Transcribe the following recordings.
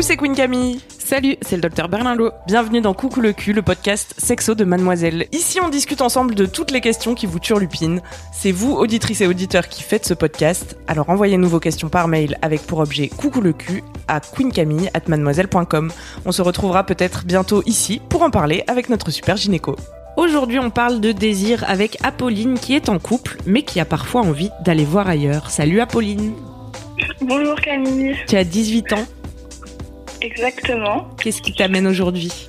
Coucou, c'est Queen Camille. Salut, c'est le docteur Berlinlot. Bienvenue dans Coucou le cul, le podcast sexo de Mademoiselle. Ici, on discute ensemble de toutes les questions qui vous turlupinent. C'est vous, auditrices et auditeurs, qui faites ce podcast. Alors envoyez-nous vos questions par mail avec pour objet Coucou le cul à queencamille@mademoiselle.com. On se retrouvera peut-être bientôt ici pour en parler avec notre super gynéco. Aujourd'hui, on parle de désir avec Apolline qui est en couple, mais qui a parfois envie d'aller voir ailleurs. Salut Apolline. Bonjour Camille. Tu as 18 ans. Exactement. Qu'est-ce qui t'amène aujourd'hui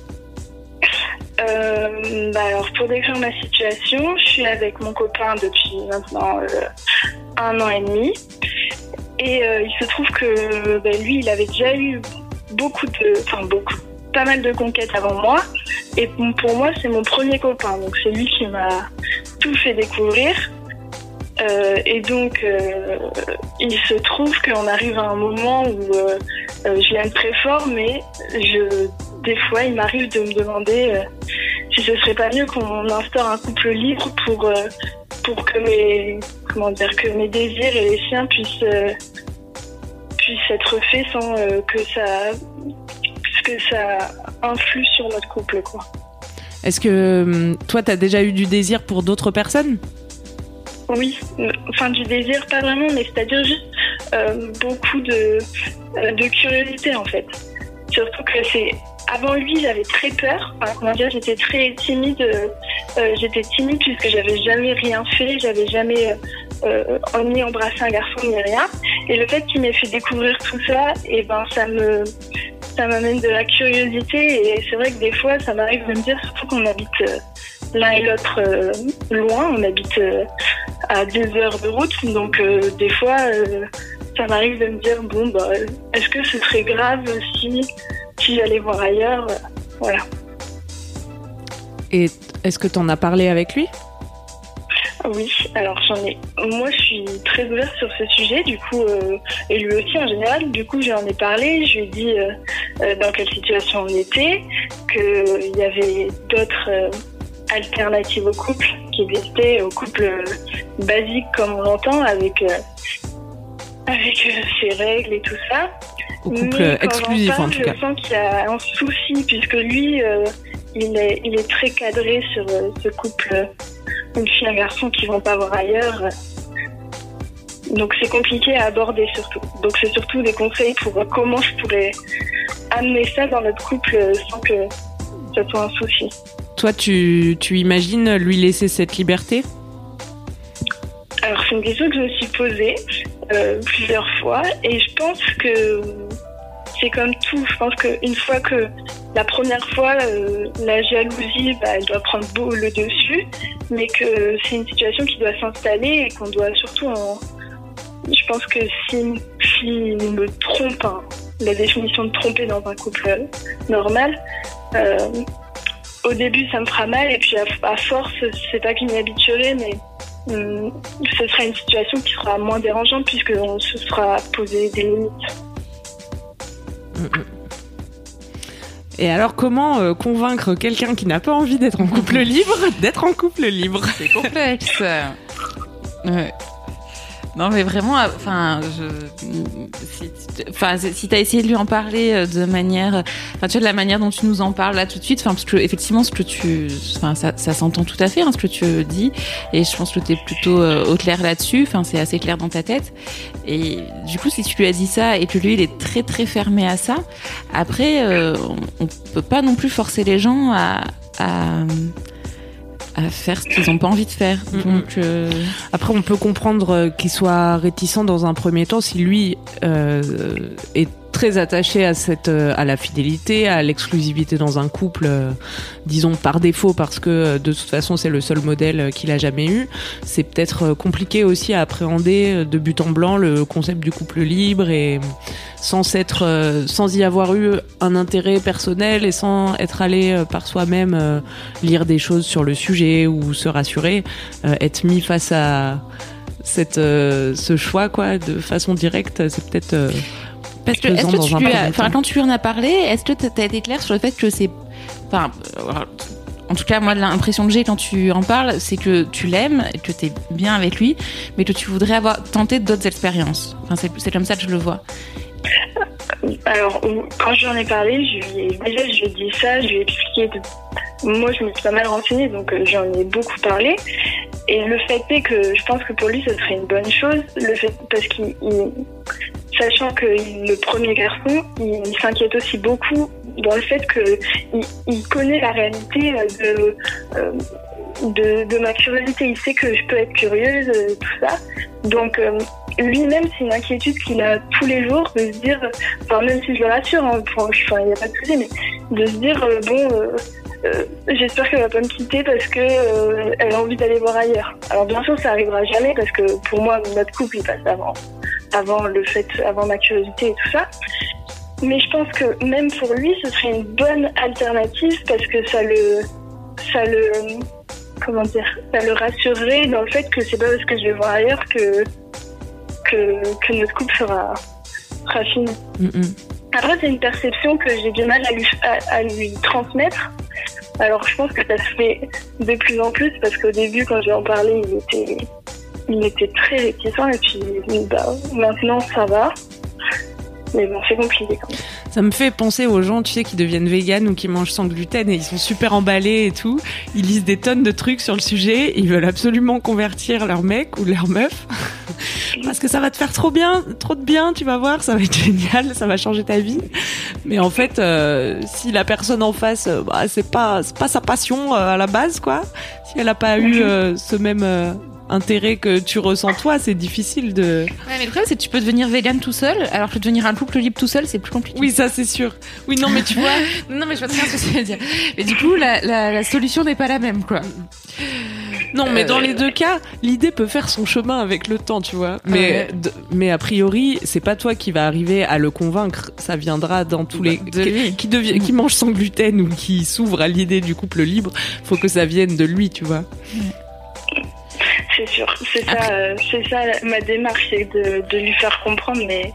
Euh, bah alors pour décrire ma situation, je suis avec mon copain depuis maintenant euh, un an et demi. Et euh, il se trouve que bah, lui, il avait déjà eu beaucoup de, enfin beaucoup, pas mal de conquêtes avant moi. Et pour pour moi, c'est mon premier copain. Donc c'est lui qui m'a tout fait découvrir. Euh, et donc, euh, il se trouve qu'on arrive à un moment où euh, euh, je l'aime très fort, mais des fois, il m'arrive de me demander si ce serait pas mieux qu'on instaure un couple libre pour pour que mes comment dire que mes désirs et les siens puissent puissent être faits sans que ça que ça influe sur notre couple. Est-ce que hum, toi, t'as déjà eu du désir pour d'autres personnes? Oui, enfin du désir, pas vraiment, mais c'est-à-dire juste euh, beaucoup de, euh, de curiosité en fait. Surtout que c'est avant lui, j'avais très peur. Comment dire, j'étais très timide. euh, j'étais timide puisque j'avais jamais rien fait, j'avais jamais euh, ni embrassé un garçon ni rien. Et le fait qu'il m'ait fait découvrir tout ça, et ben ça me ça m'amène de la curiosité. Et c'est vrai que des fois, ça m'arrive de me dire, surtout qu'on habite l'un et l'autre loin, on habite à deux heures de route, donc euh, des fois, euh, ça m'arrive de me dire bon bah, est-ce que ce serait grave si si j'allais voir ailleurs, voilà. Et est-ce que t'en as parlé avec lui? Oui, alors j'en ai. Moi, je suis très ouverte sur ce sujet, du coup, euh, et lui aussi en général. Du coup, j'en ai parlé. Je lui ai dit euh, dans quelle situation on était, qu'il y avait d'autres euh, alternatives au couple qui existaient, au couple euh, basique comme on l'entend, avec euh, avec euh, ses règles et tout ça. Au couple Mais quand exclusif parle, en tout cas. Je sens qu'il y a un souci puisque lui, euh, il, est, il est très cadré sur euh, ce couple, une fille et un garçon qui vont pas voir ailleurs. Donc c'est compliqué à aborder surtout. Donc c'est surtout des conseils pour euh, comment je pourrais amener ça dans notre couple sans que ça soit un souci. Toi, tu, tu imagines lui laisser cette liberté? Alors c'est une question que je me suis posée euh, plusieurs fois et je pense que c'est comme tout. Je pense qu'une fois que la première fois, euh, la jalousie, bah, elle doit prendre beau le dessus, mais que c'est une situation qui doit s'installer et qu'on doit surtout en... Je pense que si, si me trompe, hein, la définition de tromper dans un couple normal, euh, au début ça me fera mal et puis à, à force, c'est pas qu'il m'y habituerai, mais hum, ce sera une situation qui sera moins dérangeante puisqu'on se sera posé des limites. Et alors, comment euh, convaincre quelqu'un qui n'a pas envie d'être en couple libre d'être en couple libre? C'est complexe. Ouais. Non, mais vraiment, euh, enfin, je, si, enfin, si t'as essayé de lui en parler euh, de manière, enfin, tu vois, de la manière dont tu nous en parles là tout de suite, enfin, parce que effectivement, ce que tu, enfin, ça, ça s'entend tout à fait, hein, ce que tu dis, et je pense que t'es plutôt euh, au clair là-dessus, enfin, c'est assez clair dans ta tête. Et du coup, si tu lui as dit ça et que lui, il est très très fermé à ça, après, euh, on, on peut pas non plus forcer les gens à, à à faire ce qu'ils ont pas envie de faire. Mhm. Donc euh, Après, on peut comprendre euh, qu'il soit réticent dans un premier temps si lui euh, est très attaché à cette euh, à la fidélité, à l'exclusivité dans un couple, euh, disons par défaut parce que euh, de toute façon c'est le seul modèle qu'il a jamais eu. C'est peut-être compliqué aussi à appréhender de but en blanc le concept du couple libre et sans s'être sans y avoir eu un intérêt personnel et sans être allé par soi-même lire des choses sur le sujet ou se rassurer, être mis face à cette ce choix quoi de façon directe, c'est peut-être Parce que, est-ce que tu lui as, enfin, quand tu lui en as parlé, est-ce que t'as été clair sur le fait que c'est, enfin, euh, en tout cas, moi, l'impression que j'ai quand tu en parles, c'est que tu l'aimes, et que t'es bien avec lui, mais que tu voudrais avoir tenté d'autres expériences. Enfin, c'est, c'est comme ça que je le vois. Alors, quand j'en ai parlé, je lui ai, déjà, je lui ai dit ça, je lui ai expliqué. de- Moi, je me suis pas mal renseignée, donc euh, j'en ai beaucoup parlé. Et le fait est que je pense que pour lui, ce serait une bonne chose, le fait, parce qu'il, il- sachant que le premier garçon, il, s'inquiète aussi beaucoup dans le fait que il, il connaît la réalité euh, de, euh, de, ma curiosité. Il sait que je peux être curieuse, euh, tout ça. Donc, lui-même, c'est une inquiétude qu'il a tous les jours de se dire, enfin, même si je le rassure, hein, il n'y a pas de souci, mais de se dire, bon, j'espère qu'elle va pas me quitter parce que elle a envie d'aller voir ailleurs. Alors, bien sûr, ça arrivera jamais parce que pour moi, notre couple, il passe avant, avant le fait, avant ma curiosité et tout ça. Mais je pense que même pour lui, ce serait une bonne alternative parce que ça le, ça le, comment dire, ça le rassurerait dans le fait que c'est pas parce que je vais voir ailleurs que que, que notre couple sera, sera fini. mm, mm. Après, c'est une perception que j'ai du mal à lui, à, à lui transmettre. Alors, je pense que ça se fait de plus en plus parce qu'au début, quand j'ai en parlé, il était, il était très réticent et puis bah, maintenant, ça va. Mais bon, c'est compliqué quand même. Ça me fait penser aux gens, tu sais, qui deviennent véganes ou qui mangent sans gluten et ils sont super emballés et tout. Ils lisent des tonnes de trucs sur le sujet. Ils veulent absolument convertir leur mec ou leur meuf. Parce que ça va te faire trop bien, trop de bien, tu vas voir, ça va être génial, ça va changer ta vie. Mais en fait, euh, si la personne en face, euh, bah, c'est pas, pas sa passion euh, à la base, quoi. Si elle a pas eu ce même intérêt que tu ressens toi, c'est difficile de. Ouais, mais le problème, c'est que tu peux devenir vegan tout seul, alors que devenir un couple libre tout seul, c'est plus compliqué. Oui, ça c'est sûr. Oui, non, mais tu vois. Non, mais je vois très bien ce que tu veux dire. Mais du coup, la, la, la solution n'est pas la même, quoi. Non, mais Euh, dans les deux cas, l'idée peut faire son chemin avec le temps, tu vois. Mais, Ouais. mais a priori, c'est pas toi qui va arriver à le convaincre. Ça viendra dans tous les De qui, lui. qui, devient- qui mange sans gluten ou qui s'ouvre à l'idée du couple libre. Faut que ça vienne de lui, tu vois. C'est sûr, c'est ça, euh, c'est ça ma démarche, c'est de, de lui faire comprendre, mais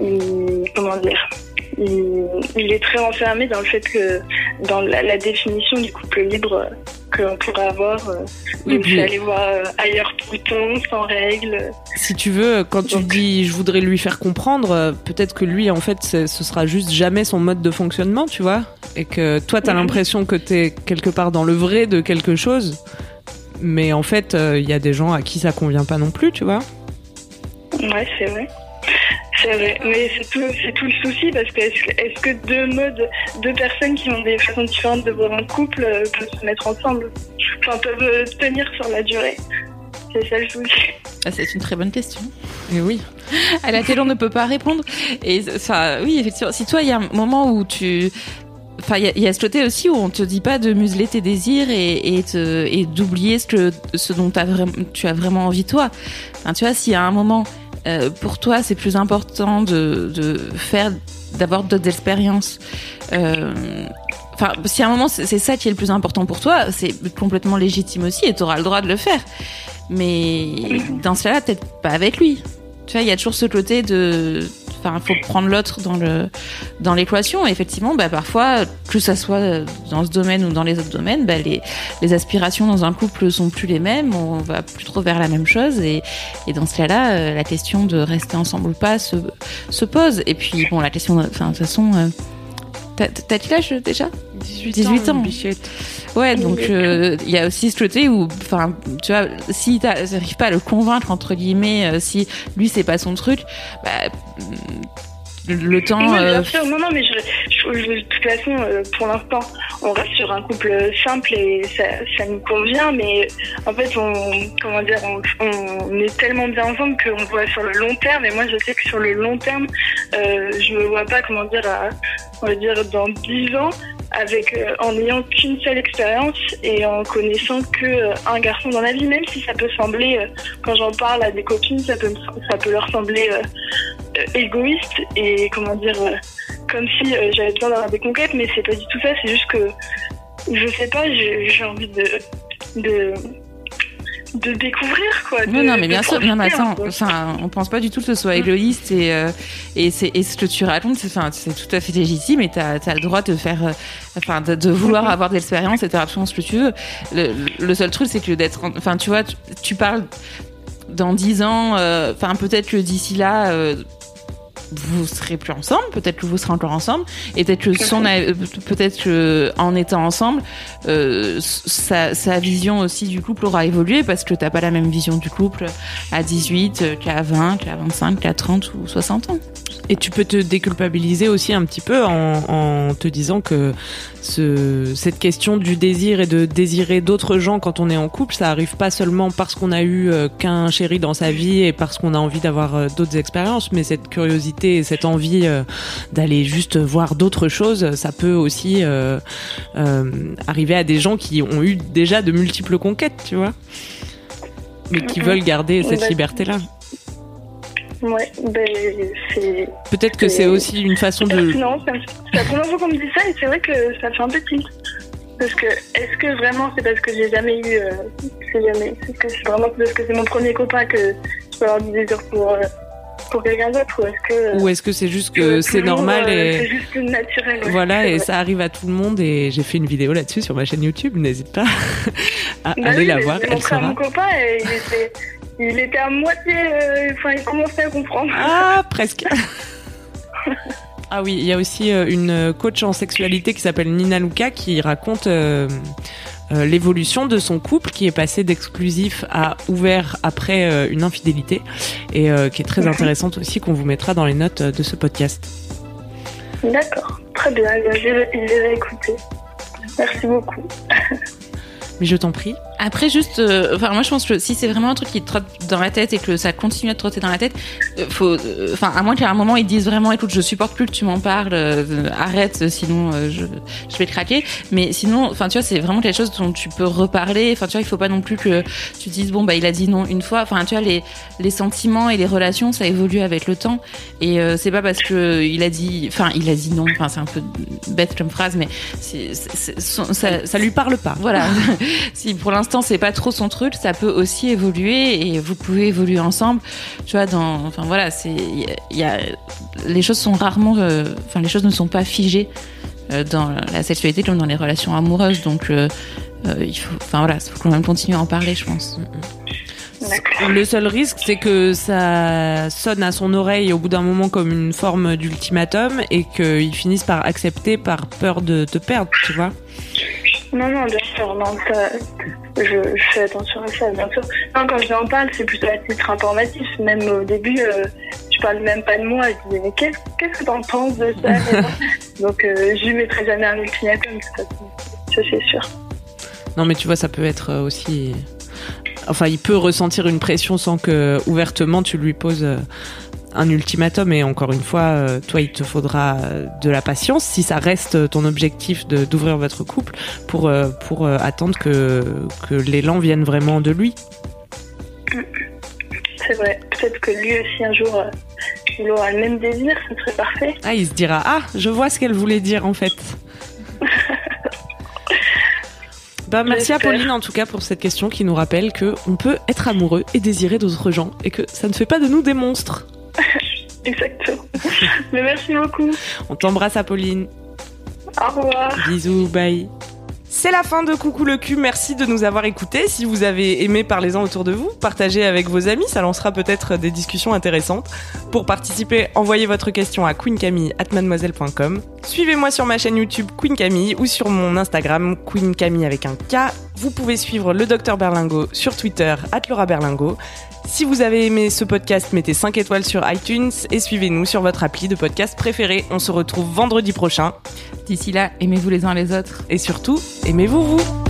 il- comment dire, il, il est très enfermé dans le fait que dans la, la définition du couple libre qu'on pourrait avoir, euh, Oui, donc puis- aller voir euh, ailleurs tout le temps, sans règles. Si tu veux, quand tu Donc- dis je voudrais lui faire comprendre, peut-être que lui, en fait, ce sera juste jamais son mode de fonctionnement, tu vois? Et que toi, t'as l'impression que t'es quelque part dans le vrai de quelque chose. Mais en fait, euh, il y a des gens à qui ça convient pas non plus, tu vois. Ouais, c'est vrai. C'est vrai, mais c'est tout, c'est tout le souci parce que est-ce, que- est-ce que deux modes, deux personnes qui ont des façons différentes de voir un couple euh, peuvent se mettre ensemble? Enfin, peuvent euh, tenir sur la durée C'est ça le souci. Ah, c'est une très bonne question. Et oui. à laquelle on ne peut pas répondre. Et enfin, oui, effectivement, si toi, il y a un moment où tu, enfin, il y, a- ce côté aussi où on te dit pas de museler tes désirs et, et, d'oublier ce que, ce dont tu as vraiment envie toi. Enfin, tu vois, s'il y a un moment euh, pour toi, c'est plus important de, de faire, d'avoir d'autres expériences. Euh, si à un moment c'est ça qui est le plus important pour toi, c'est complètement légitime aussi et tu auras le droit de le faire. Mais dans ce cas-là, peut-être pas avec lui. Tu vois, il y a toujours ce côté de, enfin, faut prendre l'autre dans le dans l'équation. Et effectivement, bah parfois, que ça soit dans ce domaine ou dans les autres domaines, bah les les aspirations dans un couple sont plus les mêmes. On va plus trop vers la même chose. Et et dans ce cas-là, euh, la question de rester ensemble ou pas se se pose. Et puis bon, la question, de- toute façon. T'as quel âge déjà? 18, 18 ans. Ouais, donc euh, il y a aussi ce côté où, enfin, tu vois, si t'arrives pas à le convaincre entre guillemets, euh, si lui c'est pas son truc, bah, le temps. Oui, euh, bien sûr, non, non, mais je, je- je- de toute façon, euh, pour l'instant, on reste sur un couple simple et ça, ça nous convient, mais en fait, on, comment dire, on, on est tellement bien ensemble qu'on voit sur le long terme. Et moi, je sais que sur le long terme, euh, je me vois pas, comment dire, à, on va dire dans 10 ans, avec euh, en n'ayant qu'une seule expérience et en connaissant que euh, un garçon dans la vie, même si ça peut sembler, euh, quand j'en parle à des copines, ça peut, ça peut leur sembler égoïste et comment dire, euh, comme si euh, j'avais besoin d'avoir des conquêtes, mais c'est pas du tout ça. C'est juste que je sais pas, j'ai envie de, de de découvrir quoi. Non, de- non, mais bien sûr. Non, mais attends, peu. enfin, on pense pas du tout que ce soit égoïste et euh, et c'est et ce que tu racontes, c'est enfin, c'est tout à fait légitime et t'as as le droit de faire, euh, enfin, de, de vouloir avoir de l'expérience et de faire absolument ce que tu veux. Le, le seul truc, c'est que d'être, en- enfin, tu vois, tu, tu parles dans dix ans, euh, enfin, peut-être que d'ici là. euh, vous serez plus ensemble, peut-être que vous serez encore ensemble, et peut-être que son, euh, peut-être que en étant ensemble, euh, sa, sa vision aussi du couple aura évolué parce que t'as pas la même vision du couple à 18 euh, qu'à 20, qu'à 25, qu'à 30 ou 60 ans. Et tu peux te déculpabiliser aussi un petit peu en, en te disant que ce, cette question du désir et de désirer d'autres gens quand on est en couple, ça arrive pas seulement parce qu'on a eu euh, qu'un chéri dans sa vie et parce qu'on a envie d'avoir euh, d'autres expériences, mais cette curiosité et cette envie euh, d'aller juste voir d'autres choses, ça peut aussi euh, euh, arriver à des gens qui ont eu déjà de multiples conquêtes, tu vois, mais qui veulent garder cette Bah, liberté-là. Ouais, ben c'est Peut-être que c'est aussi une façon de Non, c'est la première fois qu'on me dit ça et c'est vrai que ça fait un peu tilt. Parce que, est-ce que vraiment c'est parce que j'ai jamais eu. euh, c'est jamais. Est-ce que c'est vraiment parce que c'est mon premier copain que je peux avoir du désir pour, euh, pour quelqu'un d'autre ou est-ce que. euh, Ou est-ce que c'est juste que que c'est normal euh, et C'est juste naturel. ouais. voilà et ça arrive à tout le monde et j'ai fait une vidéo là-dessus sur ma chaîne YouTube, n'hésite pas à Bah aller oui, la voir, elle à sera. mon copain et il était, il était à moitié. euh, Enfin, il commençait à comprendre. Ah, presque. Ah oui, il y a aussi euh, une coach en sexualité qui s'appelle Nina Luca qui raconte euh, euh, l'évolution de son couple qui est passé d'exclusif à ouvert après euh, une infidélité et euh, qui est très intéressante aussi qu'on vous mettra dans les notes de ce podcast. D'accord, très bien. eh bien, Je vais, je vais écouter. Merci beaucoup. Mais je t'en prie. Après, juste, euh, enfin, moi, je pense que si c'est vraiment un truc qui te trotte dans la tête et que ça continue à te trotter dans la tête, euh, faut, euh, enfin, à moins qu'à un moment ils disent vraiment, écoute, je supporte plus que tu m'en parles, euh, arrête, sinon euh, je, je vais craquer. Mais sinon, enfin, tu vois, c'est vraiment quelque chose dont tu peux reparler. Enfin, tu vois, il faut pas non plus que tu dises, bon, bah, il a dit non une fois. Enfin, tu vois, les, les sentiments et les relations, ça évolue avec le temps. Et c'est pas parce que il a dit, enfin, il a dit non. Enfin, c'est un peu bête comme phrase, mais c'est- son- ça, Ça lui parle pas. voilà. si pour l'instant c'est pas trop son truc, ça peut aussi évoluer et vous pouvez évoluer ensemble. Tu vois, dans, enfin voilà, c'est, il y a- il y a, les choses sont rarement, euh, enfin les choses ne sont pas figées euh, dans la sexualité comme dans les relations amoureuses. Donc euh, il faut, enfin voilà, il faut quand même continuer à en parler, je pense. D'accord. Le seul risque, c'est que ça sonne à son oreille au bout d'un moment comme une forme d'ultimatum et qu'il finisse par accepter par peur de te perdre, tu vois. Non, non, bien sûr, non, ça, je, je fais attention à ça, bien sûr. Non, quand je lui en parle, c'est plutôt à titre informatif. Même au début, euh, je parle même pas de moi. Je dis, mais qu'est-ce qu'est-ce que t'en penses de ça Donc, euh, je lui mettrai jamais un ultimatum, façon. Ça, c'est sûr. Non, mais tu vois, ça peut être euh, aussi. Enfin, il peut ressentir une pression sans que ouvertement tu lui poses euh, un ultimatum. Et encore une fois, euh, toi, il te faudra euh, de la patience si ça reste ton objectif de- d'ouvrir votre couple pour euh, pour euh, attendre que que l'élan vienne vraiment de lui. C'est vrai. Peut-être que lui aussi, un jour, euh, il aura le même désir, ce serait parfait. Ah, il se dira ah, je vois ce qu'elle voulait dire en fait. Bah, merci J'espère. Apolline en tout cas pour cette question qui nous rappelle que on peut être amoureux et désirer d'autres gens et que ça ne fait pas de nous des monstres. Exactement. mais merci beaucoup. On t'embrasse Apolline. Au revoir. Bisous, bye. C'est la fin de Coucou le cul, merci de nous avoir écoutés. Si vous avez aimé, parlez-en autour de vous, partagez avec vos amis, ça lancera peut-être des discussions intéressantes. Pour participer, envoyez votre question à queencamille@mademoiselle.com. Suivez-moi sur ma chaîne YouTube Queen Camille ou sur mon Instagram Queen Camille avec un K. Vous pouvez suivre le docteur Berlingo sur Twitter Laura Berlingo. Si vous avez aimé ce podcast, mettez 5 étoiles sur iTunes et suivez-nous sur votre appli de podcast préféré. On se retrouve vendredi prochain. D'ici là, aimez-vous les uns les autres. Et surtout, aimez-vous vous.